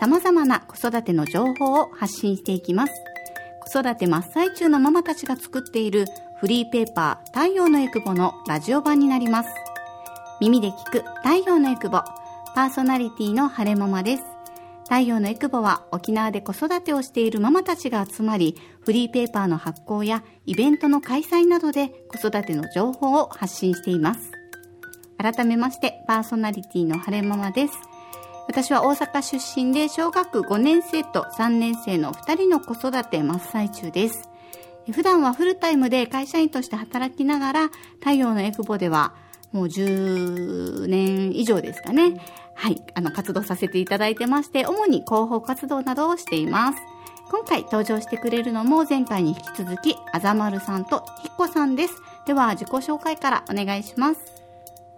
様々な子育ての情報を発信していきます子育て真っ最中のママたちが作っているフリーペーパー太陽のエクボのラジオ版になります耳で聞く太陽のエクボパーソナリティの晴れママです太陽のエクボは沖縄で子育てをしているママたちが集まり、フリーペーパーの発行やイベントの開催などで子育ての情報を発信しています。改めまして、パーソナリティの晴れママです。私は大阪出身で小学5年生と3年生の2人の子育て真っ最中です。普段はフルタイムで会社員として働きながら、太陽のエクボではもう10年以上ですかね。はい、あの、活動させていただいてまして、主に広報活動などをしています。今回登場してくれるのも前回に引き続き、あざまるさんとひっこさんです。では、自己紹介からお願いします。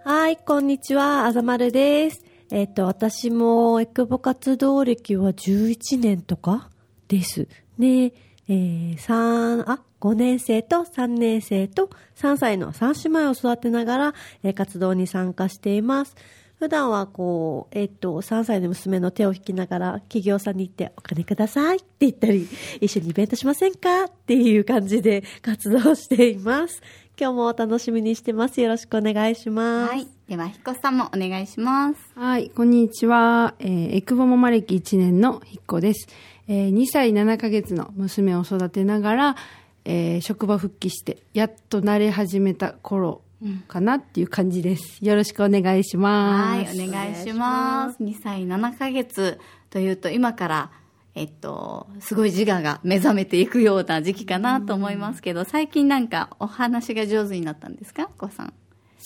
はい、こんにちは、あざまるです。えっ、と、私もエクボ活動歴は11年とかです。で、えー、3、あ、5年生と3年生と3歳の3姉妹を育てながら、えー活動に参加しています。普段はこう、えっ、と、3歳の娘の手を引きながら企業さんに行ってお金くださいって言ったり、一緒にイベントしませんかっていう感じで活動しています。今日もお楽しみにしてます。よろしくお願いします。はい。では、ひっこさんもお願いします。はい、こんにちは。えー、エクボママ歴1年のひっこです。えー、2歳7ヶ月の娘を育てながら、えー、職場復帰して、やっと慣れ始めた頃かなっていう感じです。よろしくお願いします。はい、お願いします。2歳7ヶ月というと、今から、えっと、すごい自我が目覚めていくような時期かなと思いますけど、最近なんかお話が上手になったんですか？お子さん。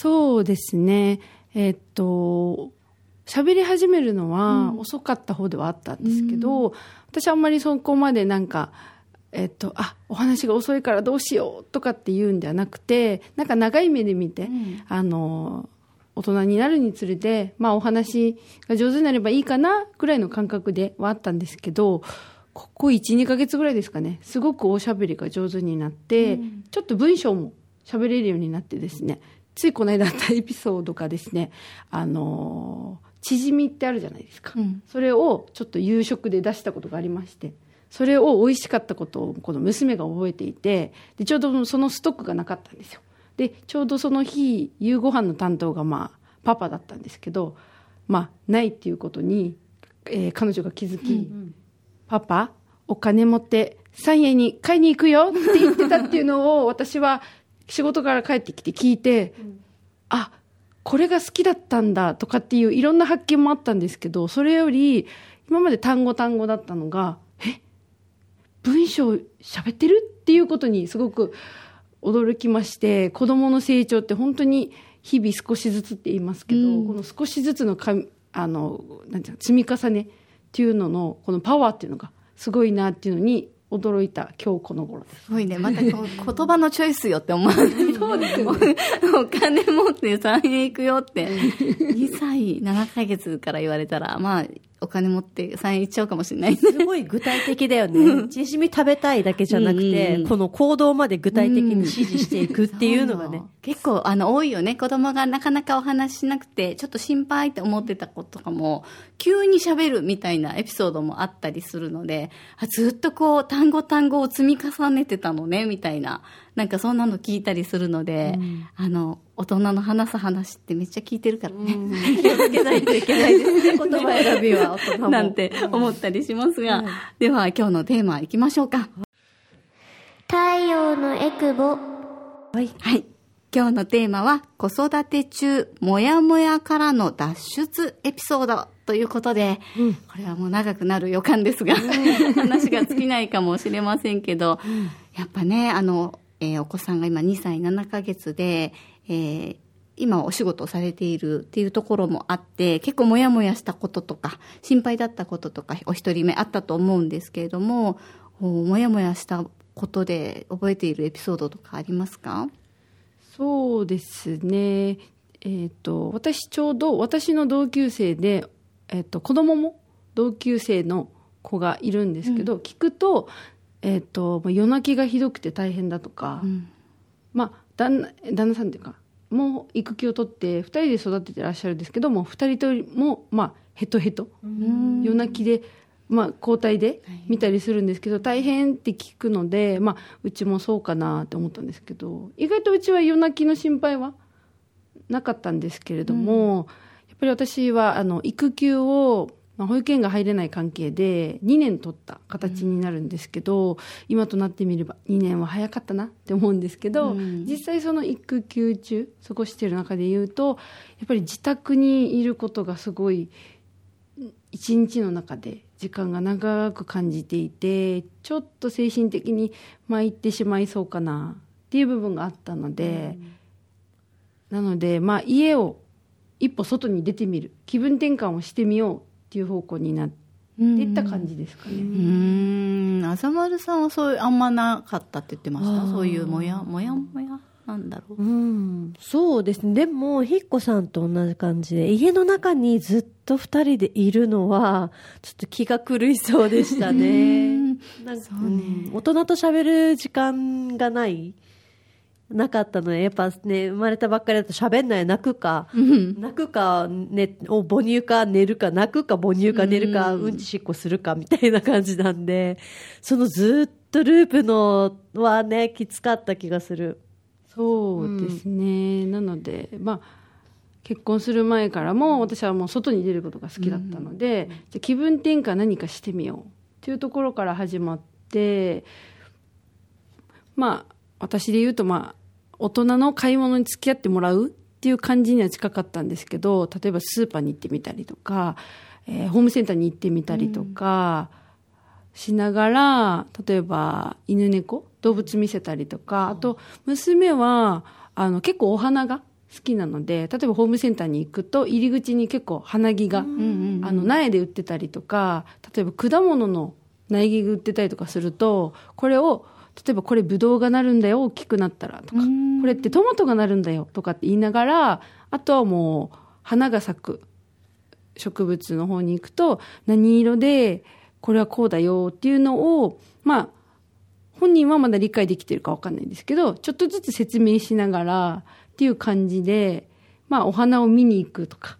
そうですね。えーっと、喋り始めるのは遅かった方ではあったんですけど、私はあんまりそこまでなんか、えーっと、あ、お話が遅いからどうしようとかって言うんではなくて、なんか長い目で見て、ん。あの、大人になるにつれて、まあお話が上手になればいいかな、ぐらいの感覚ではあったんですけど、ここ1、2ヶ月ぐらいですかね、すごくおしゃべりが上手になって、ちょっと文章も喋れるようになってですね、ついこの間あったエピソードがですね、あのー、チヂミってあるじゃないですか。うんそれをちょっと夕食で出したことがありまして、それを美味しかったことをこの娘が覚えていて、で、ちょうどそのストックがなかったんですよ。で、ちょうどその日、夕ご飯の担当がまあ、パパだったんですけど、まあ、ないっていうことに、えー彼女が気づき、パパ、お金持って三円に買いに行くよって言ってたっていうのを私は仕事から帰ってきて聞いて、あ、これが好きだったんだとかっていういろんな発見もあったんですけど、それより今まで単語単語だったのが、え、文章喋ってる？っていうことにすごく驚きまして、子供の成長って本当に日々少しずつって言いますけど、うん。この少しずつのかあの、なんていうの積み重ねっていうのの、このパワーっていうのがすごいなっていうのに驚いた今日この頃です。すごいね。またこう言葉のチョイスよって思う。そうですよ、ね、お金持って3円行くよって。2歳7ヶ月から言われたら、まあ、お金持って3円行っちゃうかもしれない。すごい具体的だよね。チヂミ食べたいだけじゃなくて、うんこの行動まで具体的に指示していくっていうのがね。結構あの多いよね子供がなかなかお話ししなくてちょっと心配って思ってたこととかも急に喋るみたいなエピソードもあったりするのであずっとこう単語単語を積み重ねてたのねみたいななんかそんなの聞いたりするので、あの大人の話す話ってめっちゃ聞いてるからね、気をつけないといけないですね。言葉選びは大人も。なんて思ったりしますが、では今日のテーマいきましょうか太陽のエクボはい。はい。今日のテーマは、子育て中、もやもやからの脱出エピソードということで、これはもう長くなる予感ですが、話が尽きないかもしれませんけど、やっぱね、あの、えーお子さんが今2歳7ヶ月で、えー今お仕事をされているっていうところもあって、結構モヤモヤしたこととか、心配だったこととか、お一人目あったと思うんですけれども、こうモヤモヤしたことで覚えているエピソードとかありますか？そうですね。えっ、と、私ちょうど、私の同級生で、えっ、と、子供も同級生の子がいるんですけど、聞くと、えっ、と、まあ夜泣きがひどくて大変だとか、うんまあ、旦那旦那さんっていうか、もう育休を取って、二人で育ててらっしゃるんですけども、二人とも、まあ、ヘトヘト。夜泣きで、まあ、交代で見たりするんですけど、大変って聞くので、まあ、うちもそうかなって思ったんですけど、意外とうちは夜泣きの心配はなかったんですけれども、やっぱり私は、あの、育休を、まあ、保育園が入れない関係で2年取った形になるんですけど、今となってみれば2年は早かったなって思うんですけど、うん。実際その育休中過ごしている中で言うとやっぱり自宅にいることがすごい一日の中で時間が長く感じていてちょっと精神的に参ってしまいそうかなっていう部分があったので、なのでまあ家を一歩外に出てみる。気分転換をしてみようっていう方向になっていった感じですかね。うーん、あざまるさんはそういう、あんまなかったって言ってました？そういうもや、もやもや？なんだろう。うん、そうですね。でも、ひっこさんと同じ感じで、家の中にずっと二人でいるのは、ちょっと気が狂いそうでしたね。なんかそうねうん大人と喋る時間がないなかったので、やっぱね、生まれたばっかりだと喋んない、泣くか、泣くか、ね、お母乳か寝るか、泣くか母乳か寝るか、うんちしっこするかみたいな感じなんで、そのずっとループのはね、きつかった気がする。そうですね、なので、まあ、結婚する前からも私はもう外に出ることが好きだったので、じゃあ気分転換何かしてみようっていうところから始まってまあ私で言うとまあ大人の買い物に付き合ってもらうっていう感じには近かったんですけど例えばスーパーに行ってみたりとか、えーホームセンターに行ってみたりとか、しながら、例えば犬猫、動物見せたりとか、あと娘は、あの結構お花が好きなので、例えばホームセンターに行くと入り口に結構花木が、あの苗で売ってたりとか、例えば果物の苗木が売ってたりとかすると、これを、例えばこれブドウがなるんだよ、大きくなったらとか、これってトマトがなるんだよとかって言いながら、あとはもう花が咲く植物の方に行くと何色でこれはこうだよっていうのをまあ本人はまだ理解できてるか分かんないんですけどちょっとずつ説明しながらっていう感じでまあお花を見に行くとか、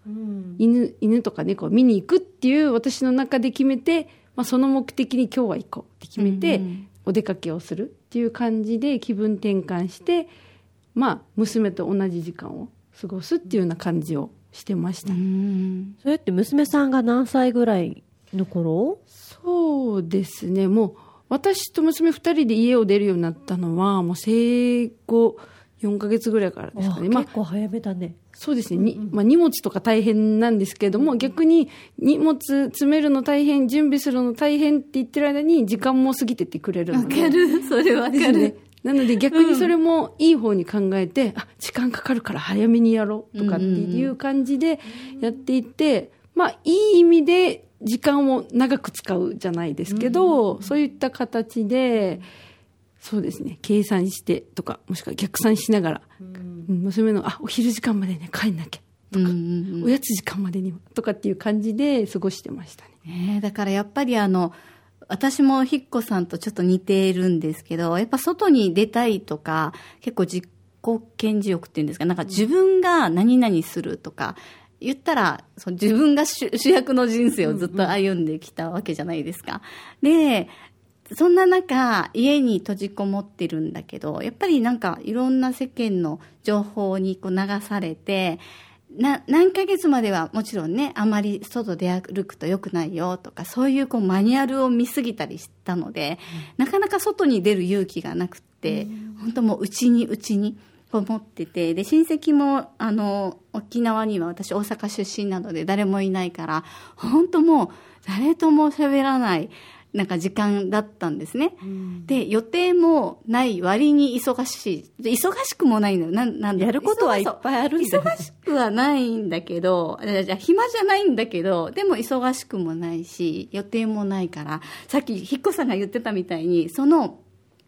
犬犬とか猫を見に行くっていう私の中で決めて、まあ、その目的に今日は行こうって決めて、お出かけをするっていう感じで気分転換してまあ娘と同じ時間を過ごすっていうような感じをしてました。それって娘さんが何歳ぐらいの頃？そうですね、もう私と娘2人で家を出るようになったのは、もう生後4ヶ月ぐらいからですかね、まああ結、構早めだね。そうですね、にまあ、荷物とか大変なんですけれども、逆に荷物詰めるの大変、準備するの大変って言ってる間に、時間も過ぎてってくれるので。る。それわですね。なので逆にそれもいい方に考えて、あ、時間かかるから早めにやろうとかっていう感じでやっていって、まあいい意味で時間を長く使うじゃないですけど、そういった形で、そうですね、計算してとか、もしくは逆算しながら、うん。娘の、あ、お昼時間までね、帰んなきゃとか、おやつ時間までにはとかっていう感じで過ごしてましたね。ねえだからやっぱりあの、私もひっこさんとちょっと似ているんですけど、やっぱ外に出たいとか、結構自己顕示欲っていうんですか、なんか自分が何々するとか、言ったら、そう自分が主主役の人生をずっと歩んできたわけじゃないですか。で、そんな中、家に閉じこもってるんだけど、やっぱりなんかいろんな世間の情報にこう流されて、な、何ヶ月まではもちろんね、あまり外出歩くと良くないよとか、そういうこうマニュアルを見すぎたりしたので、なかなか外に出る勇気がなくって、本当もう内に内にこもってて、で、親戚も、あの、沖縄には私大阪出身なので誰もいないから、本当もう誰とも喋らない。なんか時間だったんですね。で、予定もない割に忙しい。忙しくもないのよ。なん、なんだやることはいっぱいあるんだ忙しくはないんだけど、じゃじゃ暇じゃないんだけど、でも忙しくもないし、予定もないから、さっきひっこさんが言ってたみたいに、その、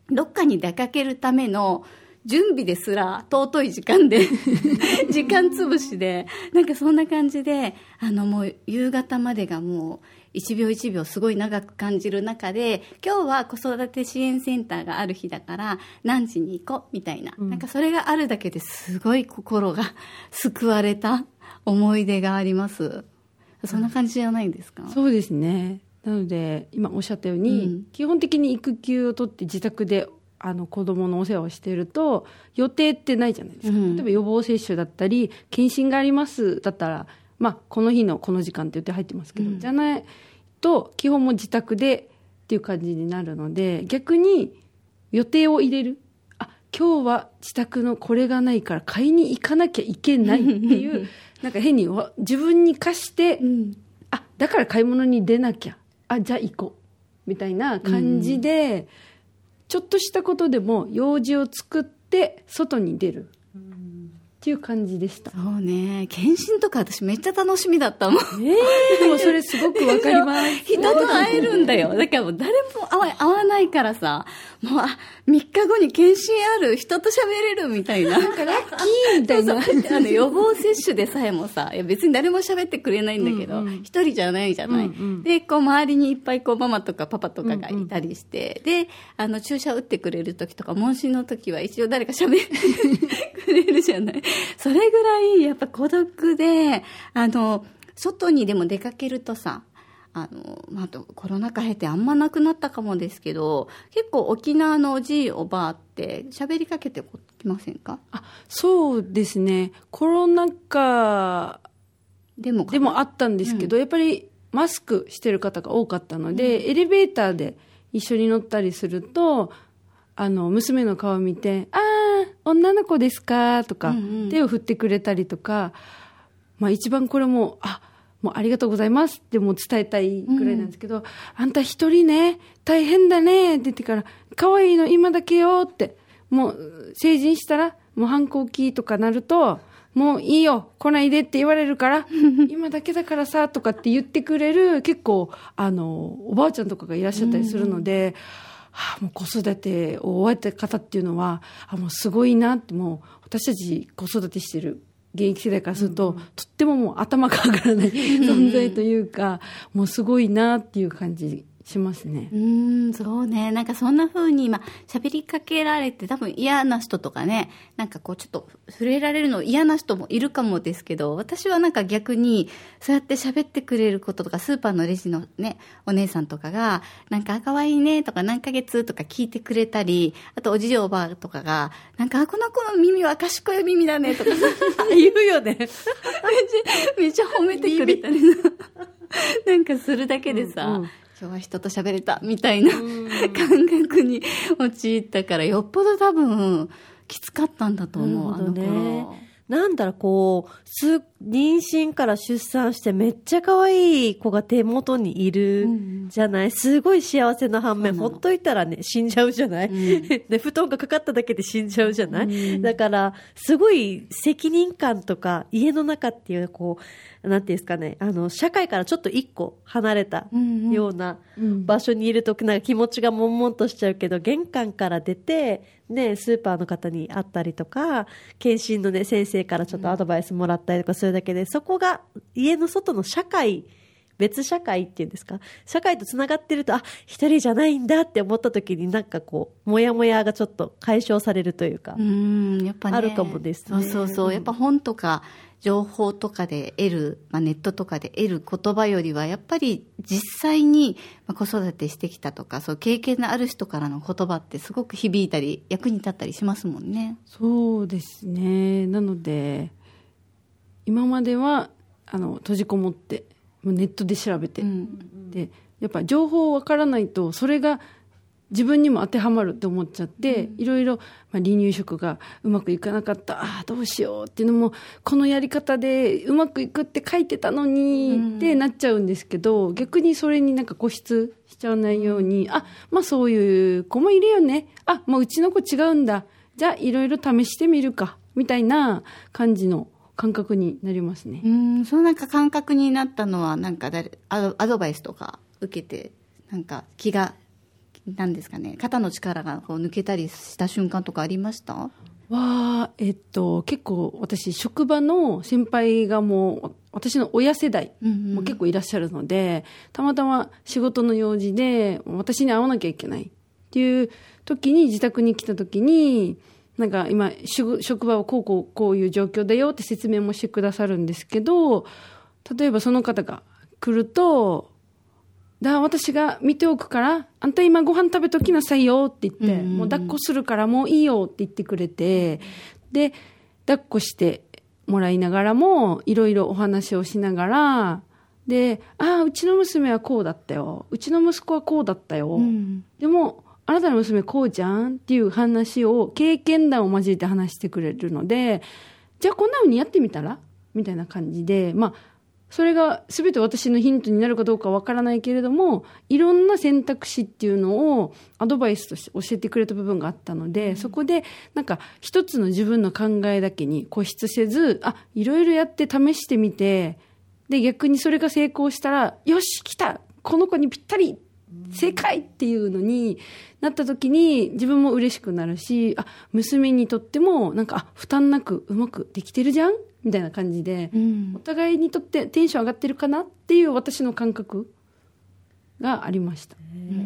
どっかに出かけるための準備ですら尊い時間で、時間潰しで、なんかそんな感じで、あのもう夕方までがもう一秒一秒すごい長く感じる中で、今日は子育て支援センターがある日だから何時に行こうみたいな、なんかそれがあるだけですごい心が 救われた思い出があります。そんな感じじゃないですか、そうですね。なので、今おっしゃったように、うん基本的に育休を取って自宅であの子供のお世話をしていると、予定ってないじゃないですか。うん。例えば予防接種だったり、検診がありますだったら、まあ、この日のこの時間って予定入ってますけど、うん。じゃないと、基本も自宅でっていう感じになるので、逆に予定を入れる。あ、今日は自宅のこれがないから買いに行かなきゃいけないっていう、なんか変にわ自分に課して、うん。あだから買い物に出なきゃ。あじゃあ行こう。みたいな感じで、ちょっとしたことでも用事を作って外に出る。っていう感じでした、そうね。検診とか私めっちゃ楽しみだったもん。でもそれすごくわかります 人と会えるんだよ。だからもう誰も会わ会わないからさ、もう、あ、3日後に検診ある、人と喋れるみたいな。なんかラッキーみたいな。あの予防接種でさえもさ、いや別に誰も喋ってくれないんだけど、一、人じゃないじゃない、うんうんで、こう周りにいっぱいこうママとかパパとかがいたりして、で、あの注射打ってくれる時とか、問診の時は一応誰か喋ってくれるじゃない それぐらいやっぱ孤独で、あの、外にでも出かけるとさ、あの、まあ、あとコロナ禍経てあんまなくなったかもですけど、結構沖縄のおじいおばあって喋りかけてきませんか？あそうですね。コロナ禍でもでもあったんですけど、やっぱりマスクしてる方が多かったので、エレベーターで一緒に乗ったりするとあの娘の顔を見て「ああ女の子ですか?」とか、うんうん。手を振ってくれたりとか、まあ、一番これも「あもうありがとうございます」ってもう伝えたいぐらいなんですけど「あんた一人ね大変だね」って言ってから「可愛いの今だけよ」ってもう成人したらもう反抗期とかなるともういいよ来ないでって言われるから 今だけだからさとかって言ってくれる結構あのおばあちゃんとかがいらっしゃったりするので、はあ、もう子育てを終えた方っていうのはあもうすごいなってもう私たち子育てしてる現役世代からすると、とってももう頭が上がらない 存在というか、もうすごいなっていう感じしますね。うーん、そうね。なんかそんな風に今、喋りかけられて、多分嫌な人とかね、なんかこうちょっと触れられるの嫌な人もいるかもですけど、私はなんか逆に、そうやって喋ってくれることとか、スーパーのレジのね、お姉さんとかが、なんか、あ可愛いねとか、何ヶ月とか聞いてくれたり、あとおじいおばあとかが、なんか、あこの子の耳は賢い耳だねとか、言うよね。めっちゃ褒めてくれたり なんかするだけでさ、うんうん今日は人と喋れたみたいな感覚に陥ったからよっぽど多分きつかったんだと思う、ね。あの頃なんだろう、こう、す、妊娠から出産してめっちゃ可愛い子が手元にいるじゃない、すごい幸せな反面、ほっといたらね、死んじゃうじゃない、で、布団がかかっただけで死んじゃうじゃない、だから、すごい責任感とか、家の中っていう、こう、なんていうんですかね、あの、社会からちょっと一個離れたうんうん。ような場所にいると、なんか気持ちが悶々としちゃうけど、玄関から出て、ね、スーパーの方に会ったりとか、検診のね、先生からちょっとアドバイスもらったりとかするだけで、そこが家の外の社会、別社会っていうんですか？社会と繋がってると、あ、一人じゃないんだって思った時になんかこう、もやもやがちょっと解消されるというか。うんやっぱね。あるかもですね。そうそうそう。やっぱ本とか情報とかで得る、まあ、ネットとかで得る言葉よりはやっぱり実際にまあ子育てしてきたとかそう経験のある人からの言葉ってすごく響いたり役に立ったりしますもんね。そうですね。なので、今までは、あの、閉じこもって、ネットで調べて、うんで、やっぱ情報わからないと、それが自分にも当てはまるって思っちゃって、いろいろ、まあ、離乳食がうまくいかなかった、ああ、どうしようっていうのも、このやり方でうまくいくって書いてたのに、ってなっちゃうんですけど、逆にそれになんか固執しちゃわないように、あ、まあそういう子もいるよね。あ、まあうちの子違うんだ。じゃあいろいろ試してみるか。みたいな感じの感覚になりますね。うんそのなんか感覚になったのはなんか誰アドアドバイスとか受けてなんか気がなんですかね肩の力がこう抜けたりした瞬間とかありました？わあ、えっと、結構私、職場の先輩がもう、私の親世代も結構いらっしゃるので、たまたま仕事の用事で、私に会わなきゃいけないっていう時に、自宅に来た時に、なんか今、職職場はこうこうこういう状況だよって説明もしてくださるんですけど、例えばその方が来ると、だ私が見ておくから、あんた今ご飯食べときなさいよって言って、もう抱っこするからもういいよって言ってくれて、で、抱っこしてもらいながらも、いろいろお話をしながら、で、ああ、うちの娘はこうだったよ。うちの息子はこうだったよ。でも、あなたの娘こうじゃんっていう話を、経験談を交えて話してくれるので、じゃあこんな風にやってみたら？みたいな感じで、まあ、それが全て私のヒントになるかどうかわからないけれども、いろんな選択肢っていうのをアドバイスとして教えてくれた部分があったので、そこでなんか一つの自分の考えだけに固執せず、あ、いろいろやって試してみて、で、逆にそれが成功したら、よし、来たこの子にぴったり正解っていうのになった時に自分も嬉しくなるし、あ、娘にとってもなんか、あ、負担なくうまくできてるじゃんみたいな感じで、お互いにとってテンション上がってるかなっていう私の感覚がありました。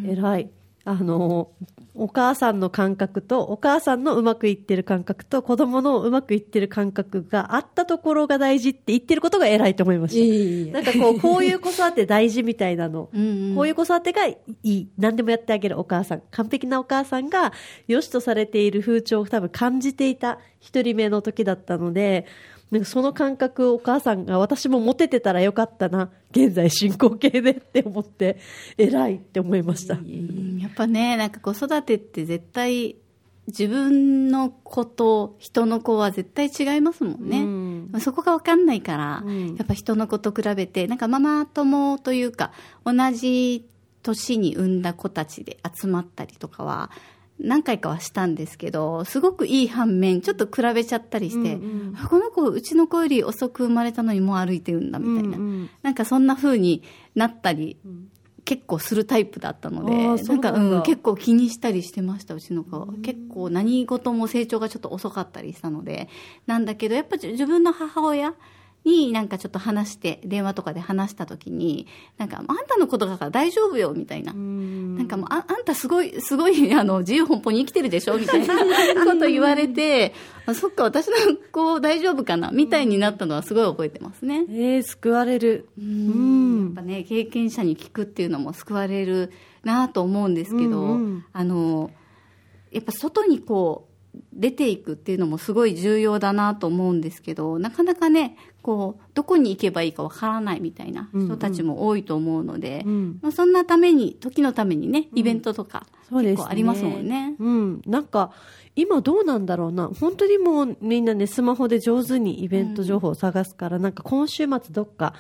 えらい。あの、お母さんの感覚と、お母さんのうまくいってる感覚と、子供のうまくいってる感覚があったところが大事って言ってることが偉いと思いました。なんかこう、こういう子育て大事みたいなの。んうんこういう子育てがいい。何でもやってあげるお母さん。完璧なお母さんが、良しとされている風潮を多分感じていた一人目の時だったので、なんかその感覚をお母さんが私も持ててたらよかったな。現在進行形でって思って、偉いって思いました。うんやっぱねなんか子育てって絶対自分の子と人の子は絶対違いますもんね、うんそこが分かんないから、うんやっぱ人の子と比べてなんかママ友というか同じ年に産んだ子たちで集まったりとかは何回かはしたんですけどすごくいい反面ちょっと比べちゃったりして、あこの子うちの子より遅く生まれたのにもう歩いてるんだみたいな、うんうんなんかそんな風になったり、結構するタイプだったのでなんだ。うん、結構気にしたりしてましたうちの子は。結構何事も成長がちょっと遅かったりしたのでなんだけどやっぱ自分の母親になんかちょっと話して電話とかで話した時になんかあんたのことだから大丈夫よみたいな。なんかもうああんたすごい すごいあの自由奔放に生きてるでしょみたいな こと言われてあそっか私の子大丈夫かなみたいになったのはすごい覚えてますね。えー、救われる。うん。やっぱね経験者に聞くっていうのも救われるなと思うんですけど、うんうん。あのやっぱ外にこう出ていくっていうのもすごい重要だなと思うんですけどなかなかねこうどこに行けばいいかわからないみたいな人たちも多いと思うので、うんまあ、そんなために時のためにねイベントとかそう結構ありますもんね。うん。なんか、今どうなんだろうな。本当にもうみんなね、スマホで上手にイベント情報を探すから、なんか今週末どっか、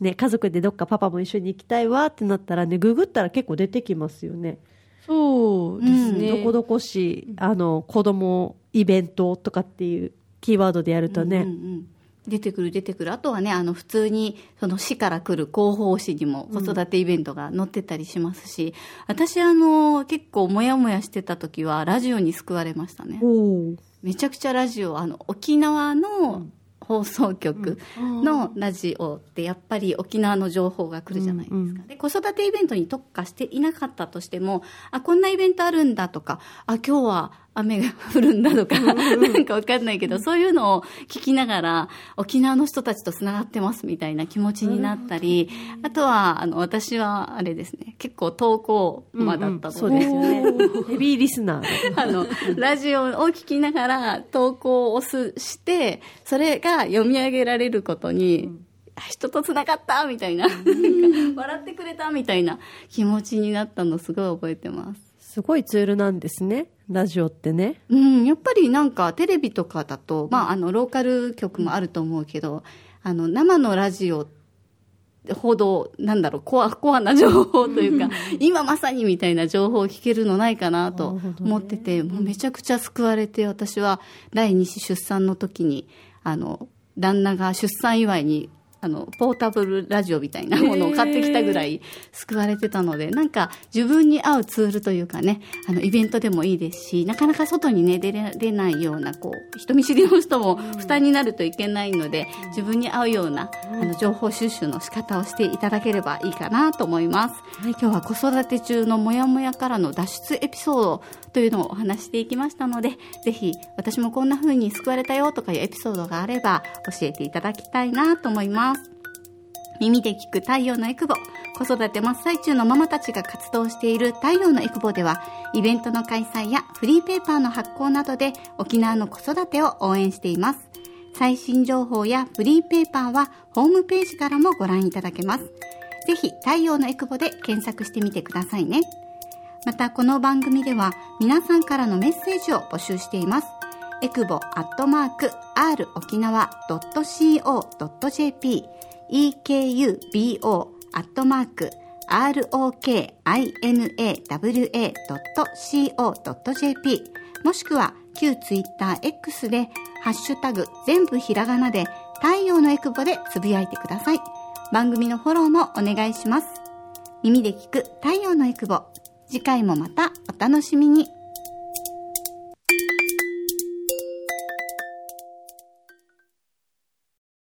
ね、家族でどっかパパも一緒に行きたいわってなったらね、ググったら結構出てきますよね。そうですね。どこどこし、あの、子供イベントとかっていうキーワードでやるとね。うんうん出てくる出てくる。あとはねあの普通にその市から来る広報誌にも子育てイベントが載ってたりしますし、私あの結構モヤモヤしてた時はラジオに救われましたね。めちゃくちゃラジオあの沖縄の放送局のラジオってやっぱり沖縄の情報が来るじゃないですか、で子育てイベントに特化していなかったとしてもあこんなイベントあるんだとかあ今日は雨が降るんだとかなんかわかんないけどそういうのを聞きながら沖縄の人たちとつながってますみたいな気持ちになったりあとはあの私はあれですね結構投稿魔だったので、そうですよね。ヘビーリスナー。だ。あの、ラジオを聞きながら投稿を押すして、それが読み上げられることに、あ人と繋がったみたいな、笑ってくれたみたいな気持ちになったのすごい覚えてます。すごいツールなんですね。ラジオってね。うん、やっぱりなんかテレビとかだと、まあ、あの、ローカル局もあると思うけど、あの、生のラジオほど、なんだろう、コア、コアな情報というか、今まさにみたいな情報を聞けるのないかなと思ってて、もうめちゃくちゃ救われて、私は第二子出産の時に、あの、旦那が出産祝いにあの、ポータブルラジオみたいなものを買ってきたぐらい救われてたので、なんか自分に合うツールというかね、あの、イベントでもいいですし、なかなか外にね、出れ出ないような、こう、人見知りの人も負担になるといけないので、自分に合うような、あの、情報収集の仕方をしていただければいいかなと思います。今日は子育て中のモヤモヤからの脱出エピソードというのをお話していきましたので、ぜひ私もこんな風に救われたよとかいうエピソードがあれば教えていただきたいなと思います。耳で聞く太陽のエクボ。子育て真っ最中のママたちが活動している太陽のエクボでは、イベントの開催やフリーペーパーの発行などで沖縄の子育てを応援しています。最新情報やフリーペーパーはホームページからもご覧いただけます。ぜひ太陽のエクボで検索してみてくださいね。またこの番組では皆さんからのメッセージを募集しています。エクボアットマーク r 沖縄 .co.jp ekubo アットマーク rokinawa.co.jp もしくは旧ツイッター X でハッシュタグ全部ひらがなで太陽のエクボでつぶやいてください。番組のフォローもお願いします。耳で聞く太陽のエクボ。次回もまたお楽しみに。